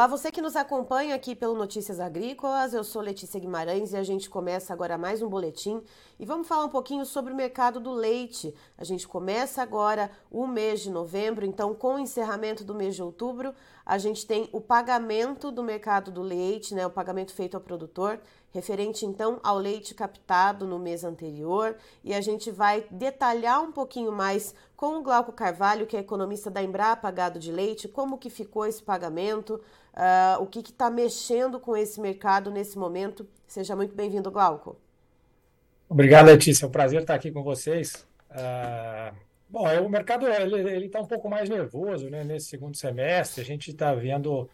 Olá, você que nos acompanha aqui pelo Notícias Agrícolas, eu sou Letícia Guimarães e a gente começa agora mais um boletim e vamos falar um pouquinho sobre o mercado do leite. A gente começa agora o mês de novembro, então com o encerramento do mês de outubro, a gente tem o pagamento do mercado do leite, né, o pagamento feito ao produtor, referente então ao leite captado no mês anterior, e a gente vai detalhar um pouquinho mais com o Glauco Carvalho, que é economista da Embrapa Gado de Leite, como que ficou esse pagamento, uh, o que está mexendo com esse mercado nesse momento. Seja muito bem-vindo, Glauco. Obrigado, Letícia. É um prazer estar aqui com vocês. Uh, bom, é, o mercado ele está um pouco mais nervoso né, nesse segundo semestre. A gente está vendo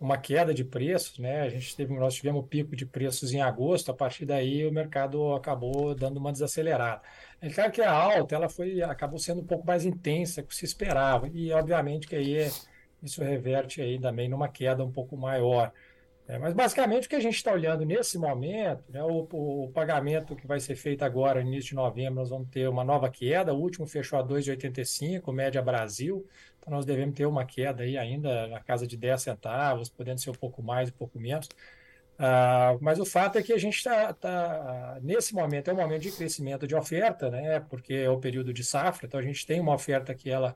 uma queda de preços, né? A gente teve, nós tivemos pico de preços em agosto, a partir daí o mercado acabou dando uma desacelerada. É claro que a alta ela foi, acabou sendo um pouco mais intensa que se esperava, e obviamente que aí é, isso reverte aí também numa queda um pouco maior. É, mas basicamente o que a gente está olhando nesse momento, né, o, o, pagamento que vai ser feito agora, início de novembro, nós vamos ter uma nova queda, o último fechou a 2,85, média Brasil, então nós devemos ter uma queda aí ainda na casa de 10 centavos, podendo ser um pouco mais, um pouco menos. Uh, mas o fato é que a gente está, tá, nesse momento, é um momento de crescimento de oferta, né, porque é o período de safra, então a gente tem uma oferta que ela,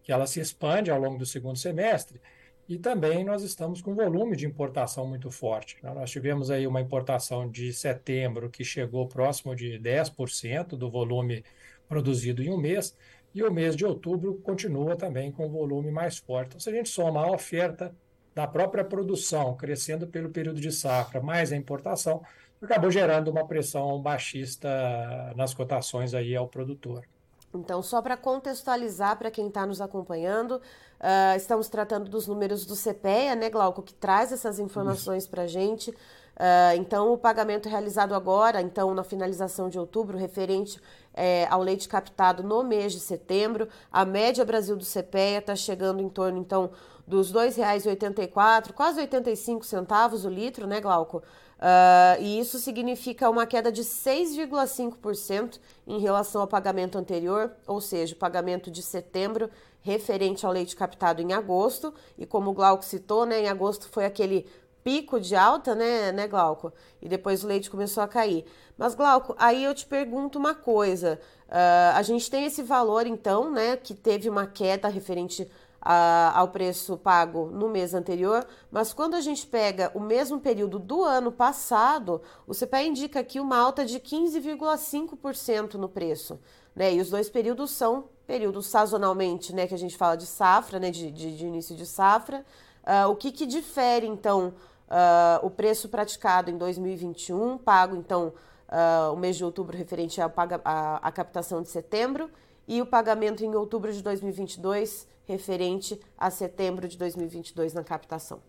que ela se expande ao longo do segundo semestre, e também nós estamos com um volume de importação muito forte. Né? Nós tivemos aí uma importação de setembro que chegou próximo de 10% do volume produzido em um mês, e o mês de outubro continua também com volume mais forte. Então, se a gente soma a oferta da própria produção crescendo pelo período de safra, mais a importação, acabou gerando uma pressão baixista nas cotações aí ao produtor. Então, só para contextualizar para quem está nos acompanhando, uh, estamos tratando dos números do CPEA, né, Glauco, que traz essas informações para a gente. Uh, então, o pagamento realizado agora, então, na finalização de outubro, referente é, ao leite captado no mês de setembro, a média Brasil do CPEA está chegando em torno, então, dos R$ 2,84, quase 85 centavos o litro, né, Glauco? Uh, e isso significa uma queda de 6,5% em relação ao pagamento anterior, ou seja, o pagamento de setembro referente ao leite captado em agosto. E como o Glauco citou, né, em agosto foi aquele pico de alta, né, né, Glauco? E depois o leite começou a cair. Mas, Glauco, aí eu te pergunto uma coisa. Uh, a gente tem esse valor, então, né, que teve uma queda referente ao preço pago no mês anterior, mas quando a gente pega o mesmo período do ano passado, o CPE indica aqui uma alta de 15,5% no preço. Né? E os dois períodos são períodos sazonalmente, né, que a gente fala de safra, né, de, de, de início de safra. Uh, o que, que difere, então, uh, o preço praticado em 2021, pago, então, uh, o mês de outubro referente à, à, à captação de setembro, e o pagamento em outubro de 2022 referente a setembro de 2022 na captação.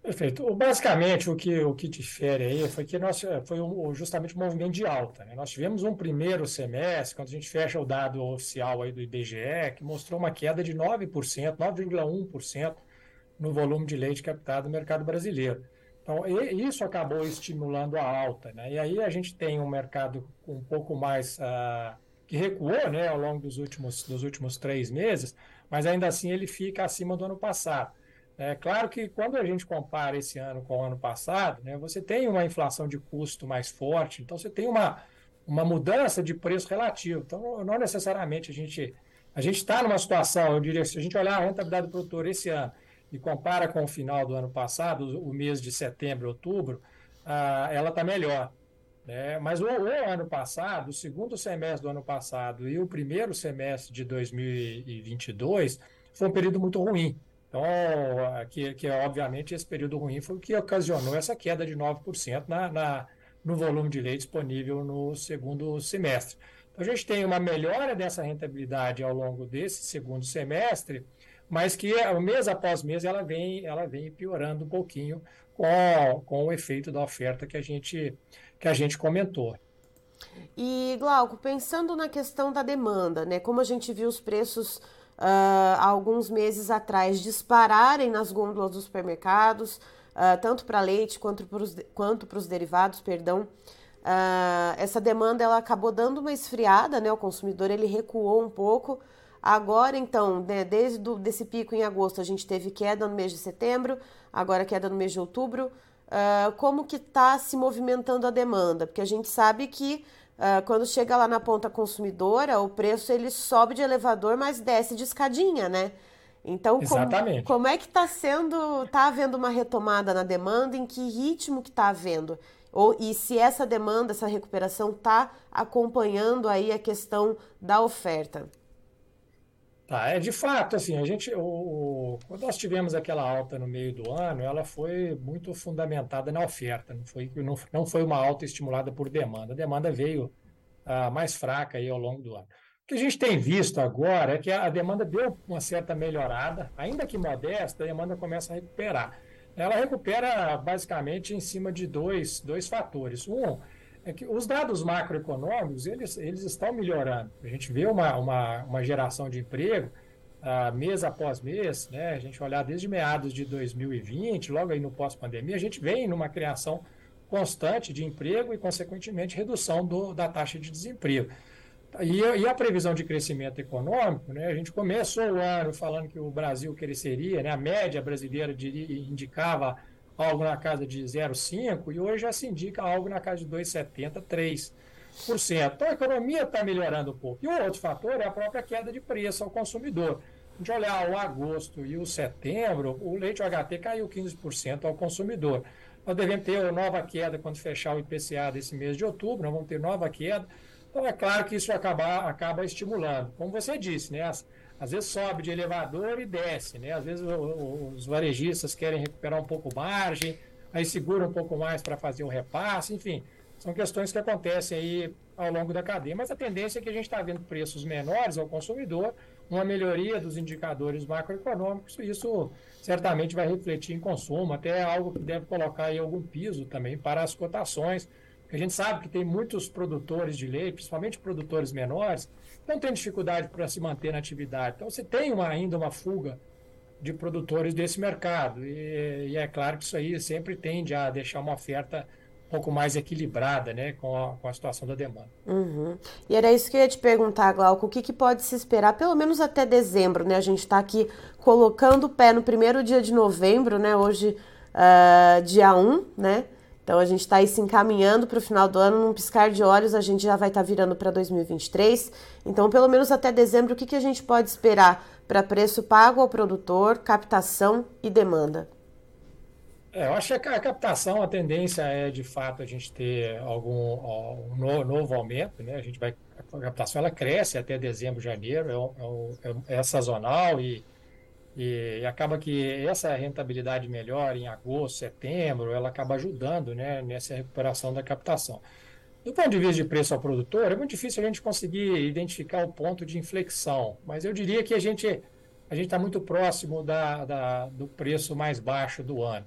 Perfeito. Basicamente, o que, o que difere aí foi que nós, foi um, justamente um movimento de alta. Né? Nós tivemos um primeiro semestre, quando a gente fecha o dado oficial aí do IBGE, que mostrou uma queda de 9%, 9,1% no volume de leite captado no mercado brasileiro. Então, isso acabou estimulando a alta. Né? E aí a gente tem um mercado um pouco mais uh, que recuou né, ao longo dos últimos, dos últimos três meses, mas ainda assim ele fica acima do ano passado. É claro que quando a gente compara esse ano com o ano passado, né, você tem uma inflação de custo mais forte, então você tem uma, uma mudança de preço relativo. Então, não necessariamente a gente a gente está numa situação, eu diria, se a gente olhar a rentabilidade do produtor esse ano e compara com o final do ano passado, o mês de setembro, outubro, ah, ela está melhor. Né? Mas o, o, ano passado, o segundo semestre do ano passado e o primeiro semestre de 2022 foi um período muito ruim. Então, que, que obviamente esse período ruim foi o que ocasionou essa queda de 9% na, na, no volume de leite disponível no segundo semestre. Então, a gente tem uma melhora dessa rentabilidade ao longo desse segundo semestre, mas que mês após mês ela vem, ela vem piorando um pouquinho com, com o efeito da oferta que a gente que a gente comentou. E, Glauco, pensando na questão da demanda, né? Como a gente viu os preços uh, há alguns meses atrás dispararem nas gôndolas dos supermercados, uh, tanto para leite quanto para os derivados, perdão. Uh, essa demanda ela acabou dando uma esfriada, né? O consumidor ele recuou um pouco. Agora, então, né, desde do, desse pico em agosto, a gente teve queda no mês de setembro, agora queda no mês de outubro. Uh, como que está se movimentando a demanda? Porque a gente sabe que uh, quando chega lá na ponta consumidora, o preço ele sobe de elevador, mas desce de escadinha, né? Então, como, como, é que está sendo, está havendo uma retomada na demanda, em que ritmo que está havendo? Ou, e se essa demanda, essa recuperação está acompanhando aí a questão da oferta? Tá, é de fato, assim, a gente, o, quando nós tivemos aquela alta no meio do ano, ela foi muito fundamentada na oferta, não foi, não, não foi uma alta estimulada por demanda. A demanda veio ah, mais fraca aí ao longo do ano. O que a gente tem visto agora é que a demanda deu uma certa melhorada, ainda que modesta, a demanda começa a recuperar. Ela recupera basicamente em cima de dois, dois fatores. Um é que os dados macroeconômicos eles, eles estão melhorando. A gente vê uma, uma, uma geração de emprego uh, mês após mês, né? a gente olhar desde meados de 2020, logo aí no pós-pandemia, a gente vem numa criação constante de emprego e, consequentemente, redução do, da taxa de desemprego. E, e, a previsão de crescimento econômico, né, a gente começou o ano falando que o Brasil cresceria, né, a média brasileira diria, indicava algo na casa de 0,5% e hoje já se indica algo na casa de 2,70%, 3%. Então a economia está melhorando um pouco. E o outro fator é a própria queda de preço ao consumidor. Gente olhar o agosto e o setembro, o leite UHT caiu 15% ao consumidor. Nós devemos ter nova queda quando fechar o IPCA desse mês de outubro, nós vamos ter nova queda. Então, é claro que isso acaba, acaba estimulando. Como você disse, né? As, às vezes sobe de elevador e desce, né? Às vezes o, o, os varejistas querem recuperar um pouco margem, aí segura um pouco mais para fazer o repasse, enfim. São questões que acontecem aí ao longo da cadeia, mas a tendência é que a gente está vendo preços menores ao consumidor, uma melhoria dos indicadores macroeconômicos, e isso certamente vai refletir em consumo, até algo que deve colocar aí algum piso também para as cotações, a gente sabe que tem muitos produtores de leite, principalmente produtores menores, não têm dificuldade para se manter na atividade. Então, você tem uma, ainda uma fuga de produtores desse mercado. E, e, é claro que isso aí sempre tende a deixar uma oferta um pouco mais equilibrada né, com, a, com a situação da demanda. Uhum. E era isso que eu ia te perguntar, Glauco, o que, que pode se esperar, pelo menos até dezembro, né? A gente está aqui colocando o pé no primeiro dia de novembro, né? Hoje, uh, dia 1, né? Então a gente está aí se encaminhando para o final do ano, num piscar de olhos, a gente já vai estar tá virando para 2023. Então, pelo menos até dezembro, o que, que a gente pode esperar para preço pago ao produtor, captação e demanda? É, eu acho que a captação, a tendência é de fato a gente ter algum um novo aumento, né? A gente vai a captação ela cresce até dezembro, janeiro, é, é, é, é sazonal e e, e, acaba que essa rentabilidade melhor em agosto, setembro, ela acaba ajudando né, nessa recuperação da captação. Do ponto de vista de preço ao produtor, é muito difícil a gente conseguir identificar o ponto de inflexão, mas eu diria que a gente a gente está muito próximo da, da, do preço mais baixo do ano.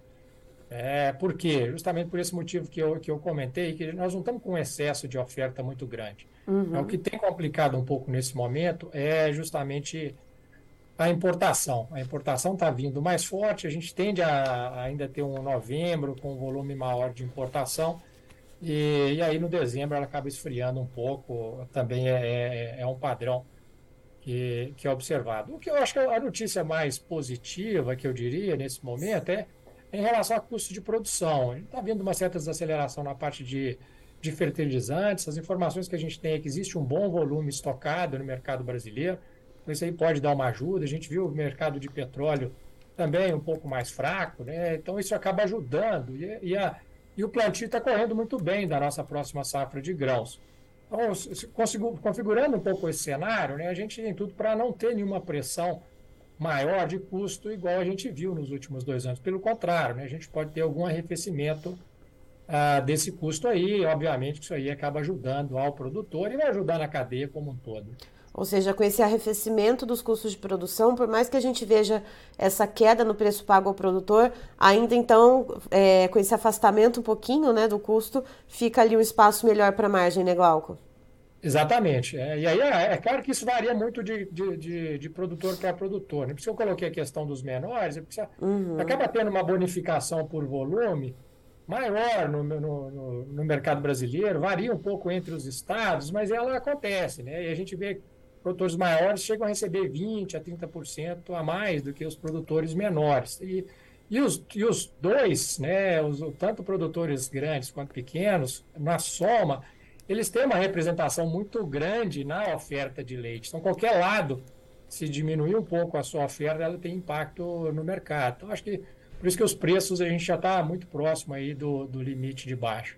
É, por quê? Justamente por esse motivo que eu, que eu comentei, que nós não estamos com um excesso de oferta muito grande. Uhum. É, o que tem complicado um pouco nesse momento é justamente a importação. A importação está vindo mais forte, a gente tende a, ainda ter um novembro com um volume maior de importação, e, e aí no dezembro ela acaba esfriando um pouco, também é, é, é, um padrão que, que é observado. O que eu acho que a notícia mais positiva, que eu diria nesse momento, é em relação a custo de produção. Está vendo uma certa desaceleração na parte de, de fertilizantes, as informações que a gente tem é que existe um bom volume estocado no mercado brasileiro, então, isso aí pode dar uma ajuda. A gente viu o mercado de petróleo também um pouco mais fraco, né? Então, isso acaba ajudando. E, e, a, e o plantio está correndo muito bem da nossa próxima safra de grãos. Então, consigo, configurando um pouco esse cenário, né, a gente tem tudo para não ter nenhuma pressão maior de custo, igual a gente viu nos últimos dois anos. Pelo contrário, né, a gente pode ter algum arrefecimento ah, desse custo aí. Obviamente, isso aí acaba ajudando ao produtor e vai ajudar na cadeia como um todo. Ou seja, com esse arrefecimento dos custos de produção, por mais que a gente veja essa queda no preço pago ao produtor, ainda então, é, com esse afastamento um pouquinho né, do custo, fica ali um espaço melhor para a margem, né, Glauco? Exatamente. É, e aí é, é, claro que isso varia muito de, de, de, de produtor para produtor. Né? Por isso eu coloquei a questão dos menores, precisa, uhum. acaba tendo uma bonificação por volume maior no, no, no, no mercado brasileiro, varia um pouco entre os estados, mas ela acontece, né? E a gente vê produtores maiores chegam a receber 20% a 30% a mais do que os produtores menores. E, e, os, e os dois, né, os, tanto produtores grandes quanto pequenos, na soma, eles têm uma representação muito grande na oferta de leite. Então, qualquer lado, se diminuir um pouco a sua oferta, ela tem impacto no mercado. Então, acho que por isso que os preços a gente já está muito próximo aí do, do limite de baixo.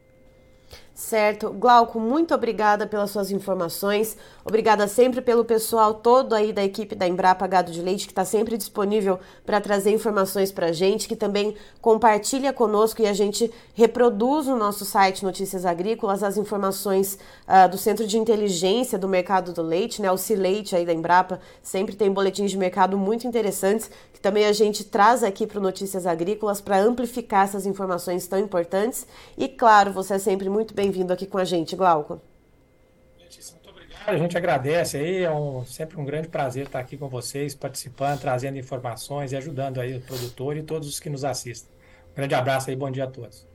Certo. Glauco, muito obrigada pelas suas informações. Obrigada sempre pelo pessoal todo aí da equipe da Embrapa Gado de Leite, que está sempre disponível para trazer informações para a gente, que também compartilha conosco e a gente reproduz no nosso site Notícias Agrícolas as informações uh, do Centro de Inteligência do Mercado do Leite, né? O Cileite aí da Embrapa sempre tem boletins de mercado muito interessantes, que também a gente traz aqui para Notícias Agrícolas para amplificar essas informações tão importantes. E claro, você é sempre muito bem bem-vindo aqui com a gente, Glauco. Muito obrigado. A gente agradece aí, é um, sempre um grande prazer estar aqui com vocês, participando, trazendo informações e ajudando aí o produtor e todos os que nos assistem. Um grande abraço aí, bom dia a todos.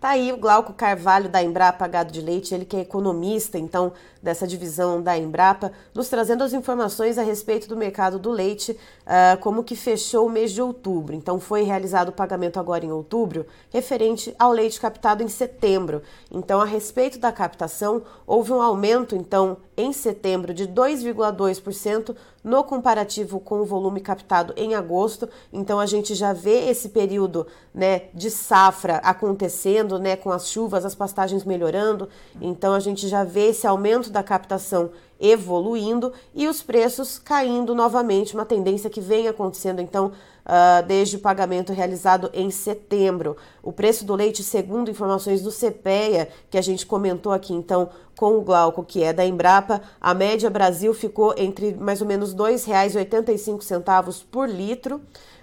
Tá aí o Glauco Carvalho da Embrapa Gado de Leite, ele que é economista, então, dessa divisão da Embrapa, nos trazendo as informações a respeito do mercado do leite, uh, como que fechou o mês de outubro. Então, foi realizado o pagamento agora em outubro, referente ao leite captado em setembro. Então, a respeito da captação, houve um aumento, então, em setembro de 2,2% no comparativo com o volume captado em agosto. Então a gente já vê esse período, né, de safra acontecendo, né, com as chuvas, as pastagens melhorando. Então a gente já vê esse aumento da captação evoluindo e os preços caindo novamente, uma tendência que vem acontecendo então uh, desde o pagamento realizado em setembro. O preço do leite, segundo informações do CPEA, que a gente comentou aqui então com o Glauco, que é da Embrapa, a média Brasil ficou entre mais ou menos R$ 2,85 por litro.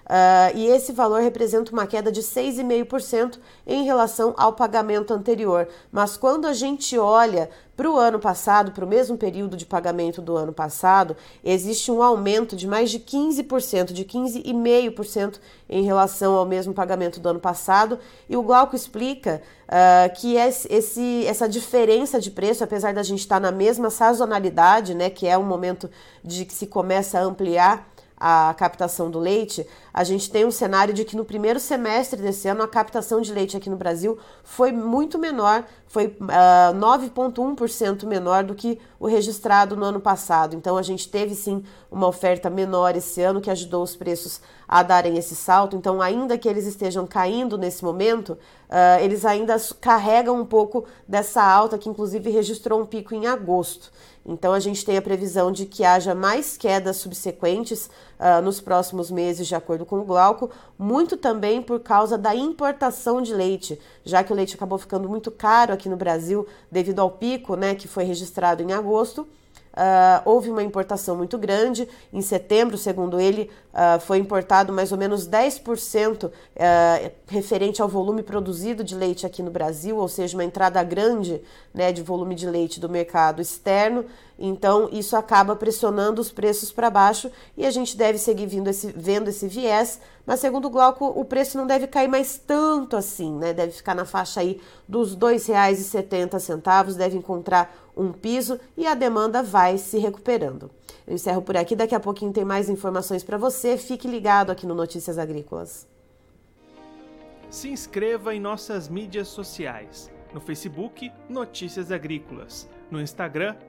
Uh, e esse valor representa uma queda de 6,5% em relação ao pagamento anterior. Mas quando a gente olha para o ano passado, para o mesmo período de pagamento do ano passado, existe um aumento de mais de 15%, de 15,5% em relação ao mesmo pagamento do ano passado. E o Glauco explica uh, que esse, essa diferença de preço, apesar da gente estar tá na mesma sazonalidade, né, que é um momento de que se começa a ampliar a captação do leite, a gente tem um cenário de que no primeiro semestre desse ano a captação de leite aqui no Brasil foi muito menor, foi uh, ah, 9,1% menor do que o registrado no ano passado. Então a gente teve sim uma oferta menor esse ano que ajudou os preços a darem esse salto. Então, ainda que eles estejam caindo nesse momento, uh, eles ainda carregam um pouco dessa alta que inclusive registrou um pico em agosto. Então, a gente tem a previsão de que haja mais quedas subsequentes uh, nos próximos meses, de acordo com o Glauco, muito também por causa da importação de leite, já que o leite acabou ficando muito caro aqui no Brasil devido ao pico né, que foi registrado em agosto. Uh, houve uma importação muito grande. Em setembro, segundo ele, uh, foi importado mais ou menos 10% uh, referente ao volume produzido de leite aqui no Brasil, ou seja, uma entrada grande né, de volume de leite do mercado externo. Então, isso acaba pressionando os preços para baixo e a gente deve seguir vindo esse, vendo esse viés. Mas, segundo o Glauco, o preço não deve cair mais tanto assim, né? Deve ficar na faixa aí dos R$ 2,70, deve encontrar um piso e a demanda vai se recuperando. Eu encerro por aqui, daqui a pouquinho tem mais informações para você. Fique ligado aqui no Notícias Agrícolas. Se inscreva em nossas mídias sociais. No Facebook, Notícias Agrícolas. No Instagram,